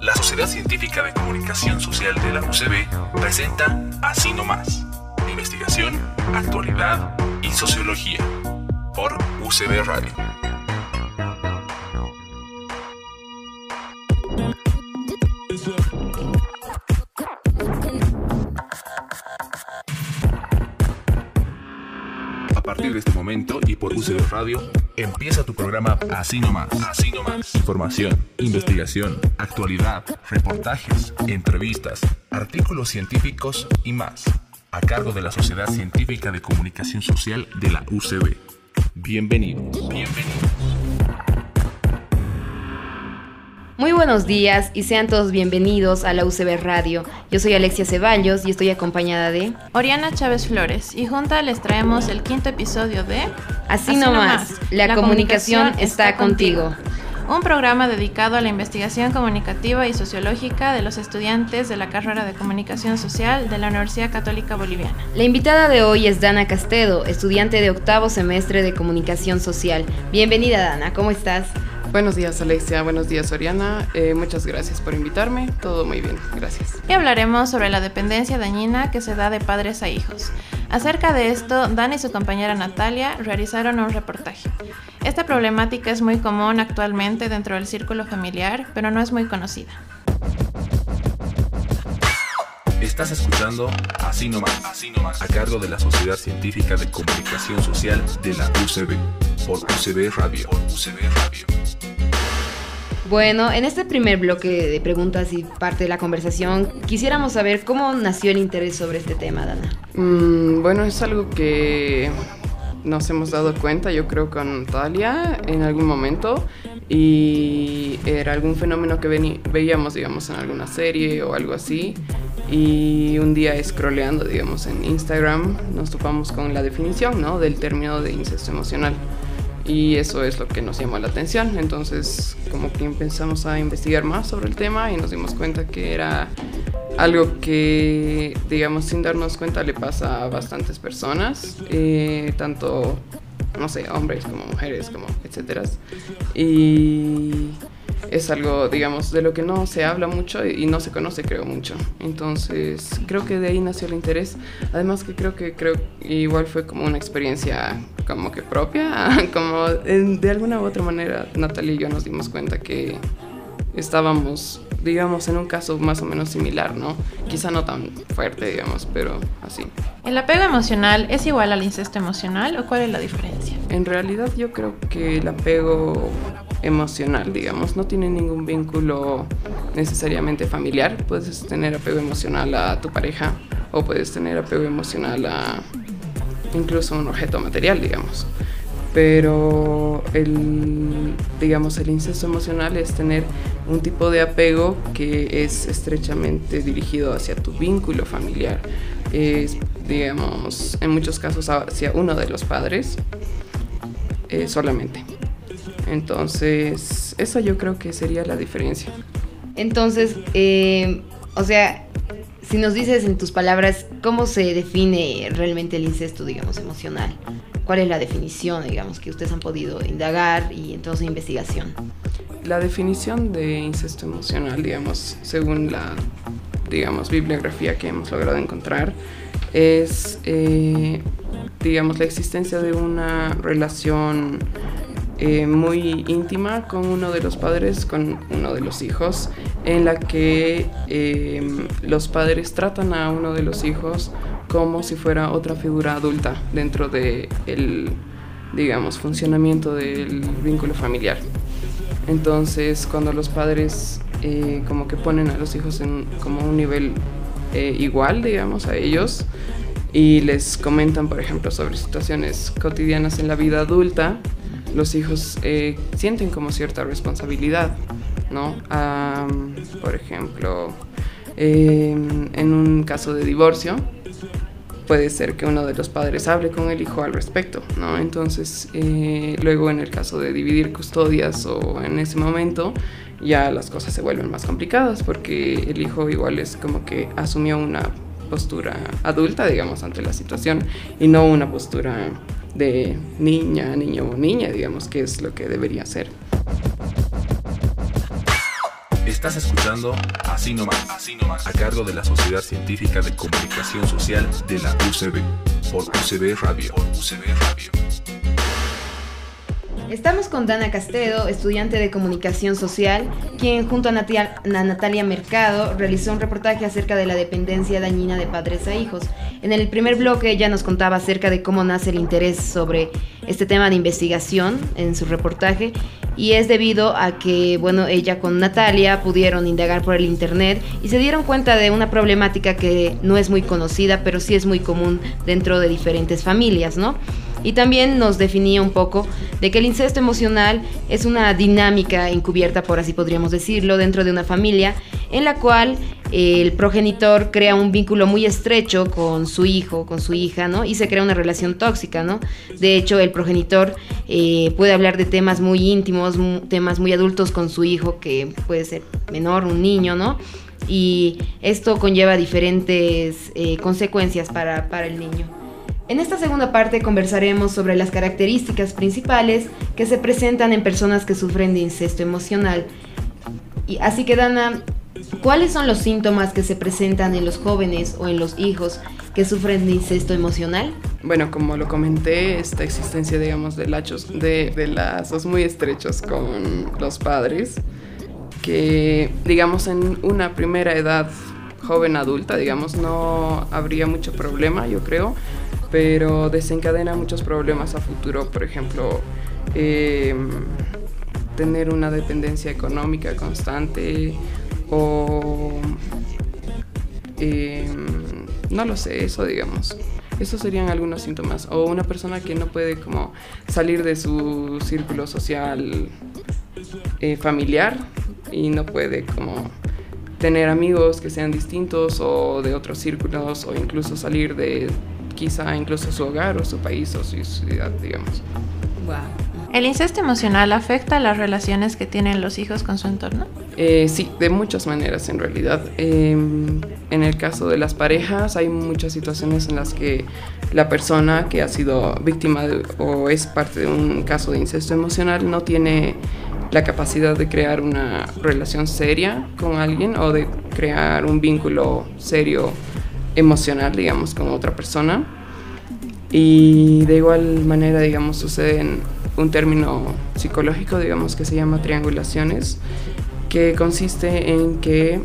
La Sociedad Científica de Comunicación Social de la UCB presenta Así no más, investigación, actualidad y sociología por UCB Radio. Partir de este momento y por UCB Radio, empieza tu programa Así nomás. Así nomás. Información, investigación, actualidad, reportajes, entrevistas, artículos científicos y más. A cargo de la Sociedad Científica de Comunicación Social de la UCB. Bienvenidos. Bienvenidos. Muy buenos días y sean todos bienvenidos a la UCB Radio. Yo soy Alexia Ceballos y estoy acompañada de Oriana Chávez Flores y junta les traemos el quinto episodio de Así, nomás, la, comunicación, está contigo. Un programa dedicado a la investigación comunicativa y sociológica de los estudiantes de la carrera de comunicación social de la Universidad Católica Boliviana. La invitada de hoy es Dana Castedo, estudiante de octavo semestre de comunicación social. Bienvenida Dana, ¿cómo estás? Buenos días Alexia, buenos días Oriana, eh, muchas gracias por invitarme, todo muy bien, gracias. Y hablaremos sobre la dependencia dañina que se da de padres a hijos. Acerca de esto, Dan y su compañera Natalia realizaron un reportaje. Esta problemática es muy común actualmente dentro del círculo familiar, pero no es muy conocida. Estás escuchando Así nomás, Así nomás, a cargo de la Sociedad Científica de Comunicación Social de la UCB, por UCB Radio. Por UCB Radio. Bueno, en este primer bloque de preguntas y parte de la conversación, quisiéramos saber cómo nació el interés sobre este tema, Dana. Mm, bueno, es algo que nos hemos dado cuenta, yo creo, con Talia en algún momento y era algún fenómeno que veíamos, digamos, en alguna serie o algo así. Y un día scrolleando, digamos, en Instagram, nos topamos con la definición, ¿no? Del término de incesto emocional. Y eso es lo que nos llamó la atención. Entonces, como que empezamos a investigar más sobre el tema y nos dimos cuenta que era algo que, digamos, sin darnos cuenta le pasa a bastantes personas, eh, tanto, no sé, hombres como mujeres, como etcétera. Y es algo, digamos, de lo que no se habla mucho y no se conoce, creo, mucho. Entonces, creo que de ahí nació el interés. Además que creo que creo igual fue como una experiencia como que propia, como de alguna u otra manera Natalia y yo nos dimos cuenta que estábamos, digamos, en un caso más o menos similar, ¿no? Quizá no tan fuerte, digamos, pero así. ¿El apego emocional es igual al incesto emocional o cuál es la diferencia? En realidad yo creo que el apego emocional, digamos, no tiene ningún vínculo necesariamente familiar. Puedes tener apego emocional a tu pareja o puedes tener apego emocional a incluso un objeto material, digamos. Pero el, digamos, el incesto emocional es tener un tipo de apego que es estrechamente dirigido hacia tu vínculo familiar. Es, digamos, en muchos casos hacia uno de los padres eh, solamente. Entonces, esa yo creo que sería la diferencia. Entonces, eh, o sea, si nos dices en tus palabras cómo se define realmente el incesto, digamos, emocional, cuál es la definición, digamos, que ustedes han podido indagar y entonces investigación. La definición de incesto emocional, digamos, según la, digamos, bibliografía que hemos logrado encontrar, es, eh, digamos, la existencia de una relación eh, muy íntima con uno de los padres, con uno de los hijos, en la que eh, los padres tratan a uno de los hijos como si fuera otra figura adulta dentro del, digamos, funcionamiento del vínculo familiar. Entonces, cuando los padres eh, como que ponen a los hijos en como un nivel igual, digamos, a ellos, y les comentan, por ejemplo, sobre situaciones cotidianas en la vida adulta, los hijos eh, sienten como cierta responsabilidad, ¿no? por ejemplo, en un caso de divorcio, puede ser que uno de los padres hable con el hijo al respecto, ¿no? Entonces, eh, luego en el caso de dividir custodias o en ese momento, ya las cosas se vuelven más complicadas porque el hijo igual es como que asumió una postura adulta, digamos, ante la situación y no una postura de niña, niño o niña, digamos, que es lo que debería ser. Estás escuchando Así Nomás, Así Nomás, a cargo de la Sociedad Científica de Comunicación Social de la UCB, por UCB Radio. Por UCB Radio. Estamos con Dana Castedo, estudiante de comunicación social, quien junto a, Natalia Mercado realizó un reportaje acerca de la dependencia dañina de padres a hijos. En el primer bloque ella nos contaba acerca de cómo nace el interés sobre este tema de investigación en su reportaje y es debido a que, bueno, ella con Natalia pudieron indagar por el internet y se dieron cuenta de una problemática que no es muy conocida, pero sí es muy común dentro de diferentes familias, ¿no? Y también nos definía un poco de que el incesto emocional es una dinámica encubierta, por así podríamos decirlo, dentro de una familia en la cual el progenitor crea un vínculo muy estrecho con su hijo, con su hija, ¿no? Y se crea una relación tóxica, ¿no? De hecho, el progenitor eh, puede hablar de temas muy íntimos, temas muy adultos con su hijo, que puede ser menor, un niño, ¿no? Y esto conlleva diferentes eh, consecuencias para el niño. En esta segunda parte conversaremos sobre las características principales que se presentan en personas que sufren de incesto emocional. Y así que Dana, ¿cuáles son los síntomas que se presentan en los jóvenes o en los hijos que sufren de incesto emocional? Bueno, como lo comenté, esta existencia, digamos, de, de, de lazos muy estrechos con los padres, que, digamos, en una primera edad joven adulta, digamos, no habría mucho problema, yo creo, pero desencadena muchos problemas a futuro, por ejemplo, em, tener una dependencia económica constante o em, no lo sé, eso digamos. Esos serían algunos síntomas. O una persona que no puede como salir de su círculo social eh, familiar y no puede como tener amigos que sean distintos o de otros círculos o incluso salir de quizá incluso su hogar o su país o su ciudad, digamos. ¿El incesto emocional afecta las relaciones que tienen los hijos con su entorno? Eh, sí, de muchas maneras en realidad. Em, en el caso de las parejas hay muchas situaciones en las que la persona que ha sido víctima o es parte de un caso de incesto emocional no tiene la capacidad de crear una relación seria con alguien o de crear un vínculo serio emocional, digamos, con otra persona. Y de igual manera, digamos, sucede en un término psicológico, digamos, que se llama triangulaciones, que consiste en que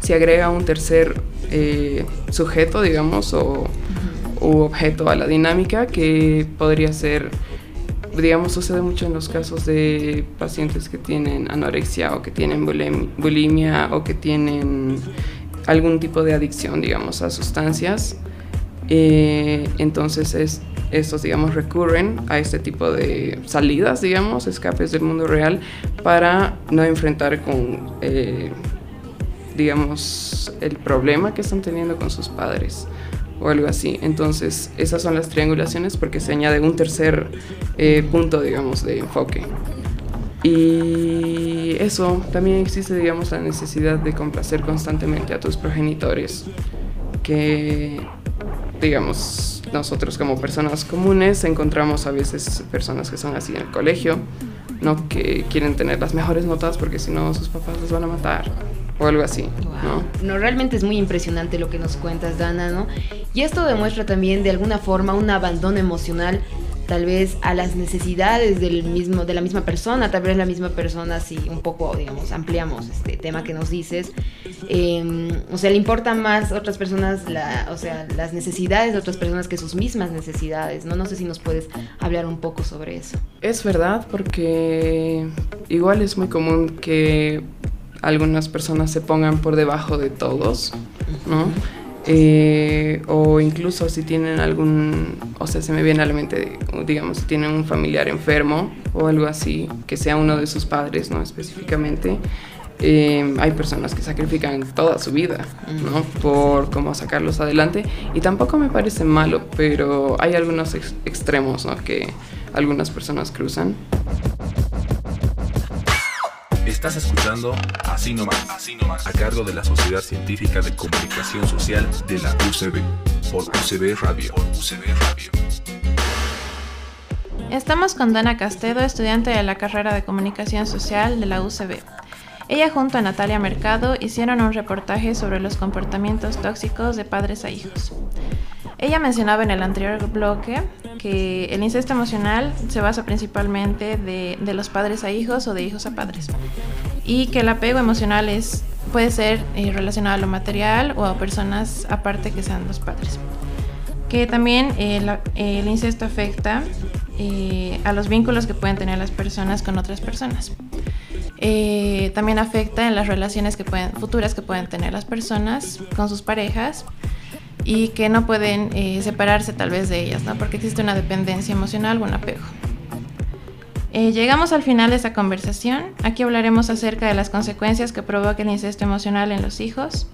se agrega un tercer eh, sujeto, digamos, o objeto a la dinámica que podría ser, digamos, sucede mucho en los casos de pacientes que tienen anorexia o que tienen bulimia o que tienen algún tipo de adicción, digamos, a sustancias. Eh, entonces es, estos, digamos, recurren a este tipo de salidas, digamos, escapes del mundo real para no enfrentar con, eh, digamos, el problema que están teniendo con sus padres o algo así. Entonces esas son las triangulaciones porque se añade un tercer eh, punto, digamos, de enfoque. Y eso, también existe, digamos, la necesidad de complacer constantemente a tus progenitores, que, digamos, nosotros como personas comunes encontramos a veces personas que son así en el colegio, ¿no? Que quieren tener las mejores notas porque si no sus papás les van a matar o algo así, ¿no? No, realmente es muy impresionante lo que nos cuentas, Dana, ¿no? Y esto demuestra también de alguna forma un abandono emocional tal vez a las necesidades del mismo, de la misma persona, tal vez la misma persona, si un poco, digamos, ampliamos este tema que nos dices, em, o sea, le importan más otras personas, la, o sea, las necesidades de otras personas que sus mismas necesidades, ¿no? No sé si nos puedes hablar un poco sobre eso. Es verdad, porque igual es muy común que algunas personas se pongan por debajo de todos, ¿no? Eh, o incluso si tienen algún, o sea, se me viene a la mente, digamos, si tienen un familiar enfermo o algo así, que sea uno de sus padres, ¿no? Específicamente, eh, hay personas que sacrifican toda su vida, ¿no? Por cómo sacarlos adelante. Y tampoco me parece malo, pero hay algunos extremos, ¿no? Que algunas personas cruzan. Estás escuchando Así nomás, Así a cargo de la Sociedad Científica de Comunicación Social de la UCB, por UCB Radio. UCB Radio. Estamos con Dana Castedo, estudiante de la carrera de Comunicación Social de la UCB. Ella junto a Natalia Mercado hicieron un reportaje sobre los comportamientos tóxicos de padres a hijos. Ella mencionaba en el anterior bloque que el incesto emocional se basa principalmente de, de los padres a hijos o de hijos a padres y que el apego emocional es, puede ser eh, relacionado a lo material o a personas aparte que sean los padres. Que también eh, el incesto afecta eh, a los vínculos que pueden tener las personas con otras personas. también afecta en las relaciones que pueden, futuras que pueden tener las personas con sus parejas y que no pueden separarse tal vez de ellas, ¿no? porque existe una dependencia emocional o un apego. Eh, llegamos al final de esta conversación. Aquí hablaremos acerca de las consecuencias que provoca el incesto emocional en los hijos.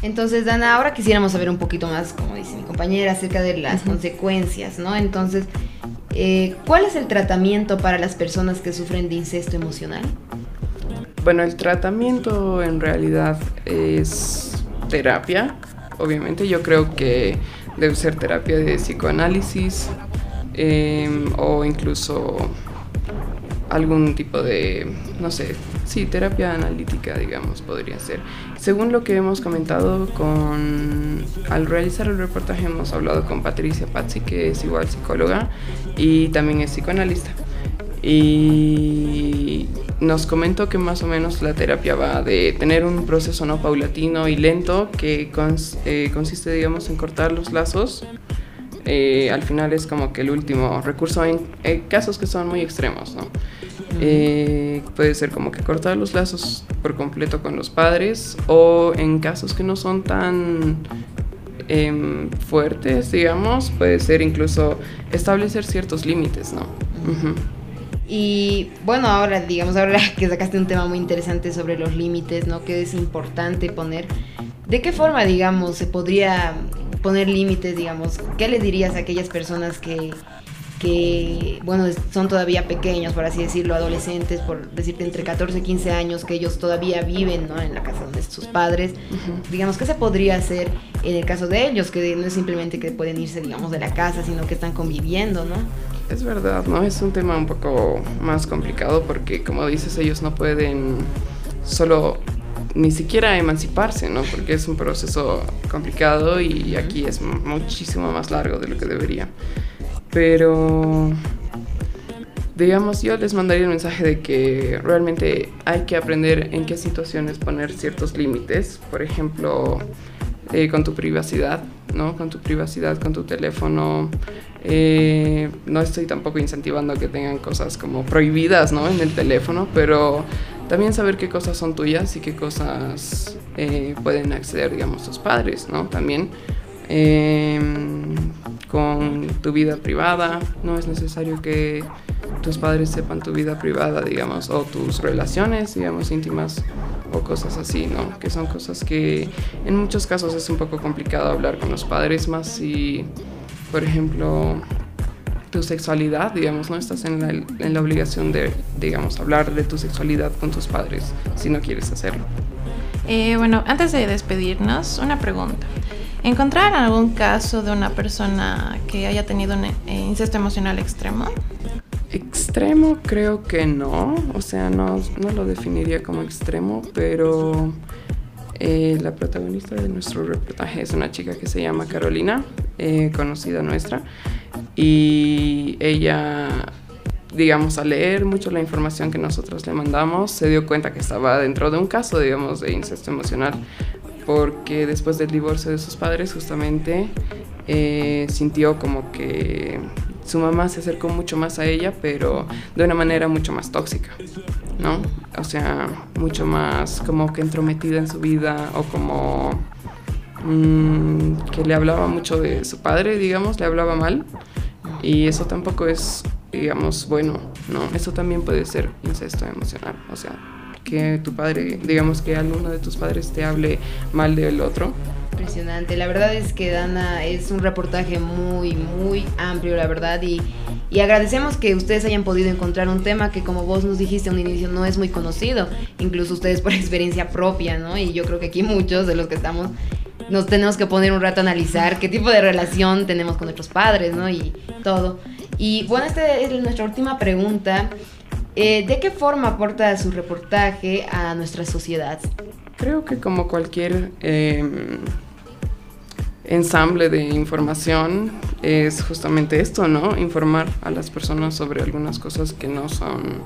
Entonces, Dana, ahora quisiéramos saber un poquito más, como dice mi compañera, acerca de las consecuencias, ¿no? Entonces, eh, ¿cuál es el tratamiento para las personas que sufren de incesto emocional? Bueno, el tratamiento en realidad es terapia. Obviamente, yo creo que debe ser terapia de psicoanálisis em, o incluso algún tipo de, no sé, sí, terapia analítica, digamos, podría ser. Según lo que hemos comentado con, al realizar el reportaje hemos hablado con Patricia Pazzi, que es igual psicóloga y también es psicoanalista. Y nos comentó que más o menos la terapia va de tener un proceso no paulatino y lento que eh, consiste, digamos, en cortar los lazos. Eh, al final es como que el último recurso en, casos que son muy extremos, ¿no? Eh, puede ser como que cortar los lazos por completo con los padres o en casos que no son tan em, fuertes, digamos, puede ser incluso establecer ciertos límites, ¿no? Y bueno, ahora, digamos, ahora que sacaste un tema muy interesante sobre los límites, ¿no? Que es importante poner. ¿De qué forma, digamos, se podría poner límites, digamos? ¿Qué le dirías a aquellas personas que, que, bueno, son todavía pequeños, por así decirlo, adolescentes, por decirte entre 14 y 15 años, que ellos todavía viven ¿no? en la casa de sus padres? Digamos, ¿qué se podría hacer en el caso de ellos? Que no es simplemente que pueden irse, digamos, de la casa, sino que están conviviendo, ¿no? Es verdad, ¿no? Es un tema un poco más complicado porque, como dices, ellos no pueden solo ni siquiera emanciparse, ¿no? Porque es un proceso complicado y aquí es muchísimo más largo de lo que debería. Pero, digamos, yo les mandaría el mensaje de que realmente hay que aprender en qué situaciones poner ciertos límites. Por ejemplo, eh, con tu privacidad, ¿no? Con tu privacidad, con tu teléfono. Eh, no estoy tampoco incentivando que tengan cosas como prohibidas, ¿no? En el teléfono, pero también saber qué cosas son tuyas y qué cosas eh, pueden acceder, digamos, tus padres, ¿no? También em, con tu vida privada, no es necesario que tus padres sepan tu vida privada, digamos, o tus relaciones, digamos, íntimas o cosas así, ¿no? Que son cosas que en muchos casos es un poco complicado hablar con los padres, más si, por ejemplo, tu sexualidad, digamos, no estás en la, en la obligación de, digamos, hablar de tu sexualidad con tus padres si no quieres hacerlo. Eh, bueno, antes de despedirnos, una pregunta. ¿Encontraron algún caso de una persona que haya tenido un eh, incesto emocional extremo? Extremo creo que no, o sea, no, no lo definiría como extremo, pero eh, la protagonista de nuestro reportaje es una chica que se llama Carolina, conocida nuestra, y ella, digamos, al leer mucho la información que nosotros le mandamos, se dio cuenta que estaba dentro de un caso, digamos, de incesto emocional, porque después del divorcio de sus padres, justamente, eh, sintió como que su mamá se acercó mucho más a ella, pero de una manera mucho más tóxica, ¿no? O sea, mucho más como que entrometida en su vida o como Mm, que le hablaba mucho de su padre, digamos, le hablaba mal. Y eso tampoco es, digamos, bueno, ¿no? Eso también puede ser incesto emocional. O sea, que tu padre, digamos que alguno de tus padres te hable mal del otro. Impresionante. La verdad es que Dana es un reportaje muy, muy amplio, la verdad. Y, y agradecemos que ustedes hayan podido encontrar un tema que, como vos nos dijiste a un inicio, no es muy conocido. Incluso ustedes por experiencia propia, ¿no? Y yo creo que aquí muchos de los que estamos nos tenemos que poner un rato a analizar qué tipo de relación tenemos con nuestros padres, ¿no? Y todo. Y bueno, esta es nuestra última pregunta. Eh, ¿De qué forma aporta su reportaje a nuestra sociedad? Creo que como cualquier eh, ensamble de información es justamente esto, ¿no? Informar a las personas sobre algunas cosas que no son,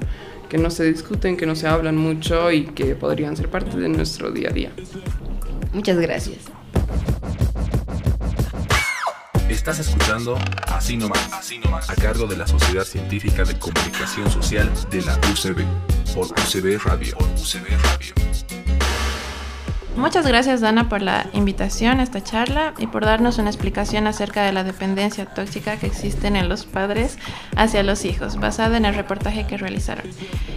que no se discuten, que no se hablan mucho y que podrían ser parte de nuestro día a día. Muchas gracias. Estás escuchando Así nomás, Así nomás, a cargo de la Sociedad Científica de Comunicación Social de la UCB, por UCB Radio. Por UCB Radio. Muchas gracias Dana por la invitación a esta charla y por darnos una explicación acerca de la dependencia tóxica que existen en los padres hacia los hijos, basada en el reportaje que realizaron.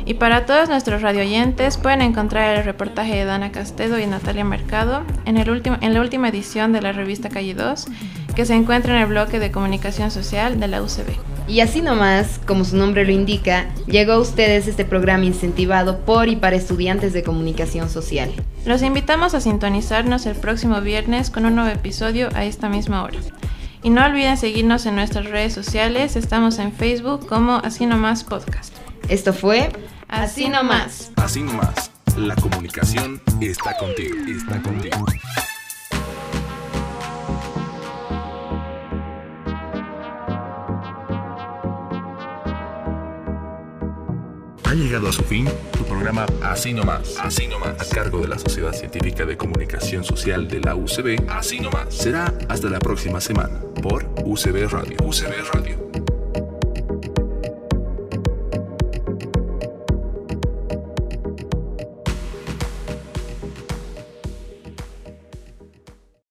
Y para todos nuestros radioyentes pueden encontrar el reportaje de Dana Castedo y Natalia Mercado en, el en la última edición de la revista Calle 2 que se encuentra en el bloque de comunicación social de la UCB. Y así nomás, como su nombre lo indica, llegó a ustedes este programa incentivado por y para estudiantes de comunicación social. Los invitamos a sintonizarnos el próximo viernes con un nuevo episodio a esta misma hora. Y no olviden seguirnos en nuestras redes sociales, estamos en Facebook como Así Nomás Podcast. Esto fue Así Nomás. Así nomás, la comunicación está contigo, está contigo. Ha llegado a su fin tu programa Así nomás, Así nomás, a cargo de la Sociedad Científica de Comunicación Social de la UCB. Así nomás. Será hasta la próxima semana por UCB Radio. UCB Radio.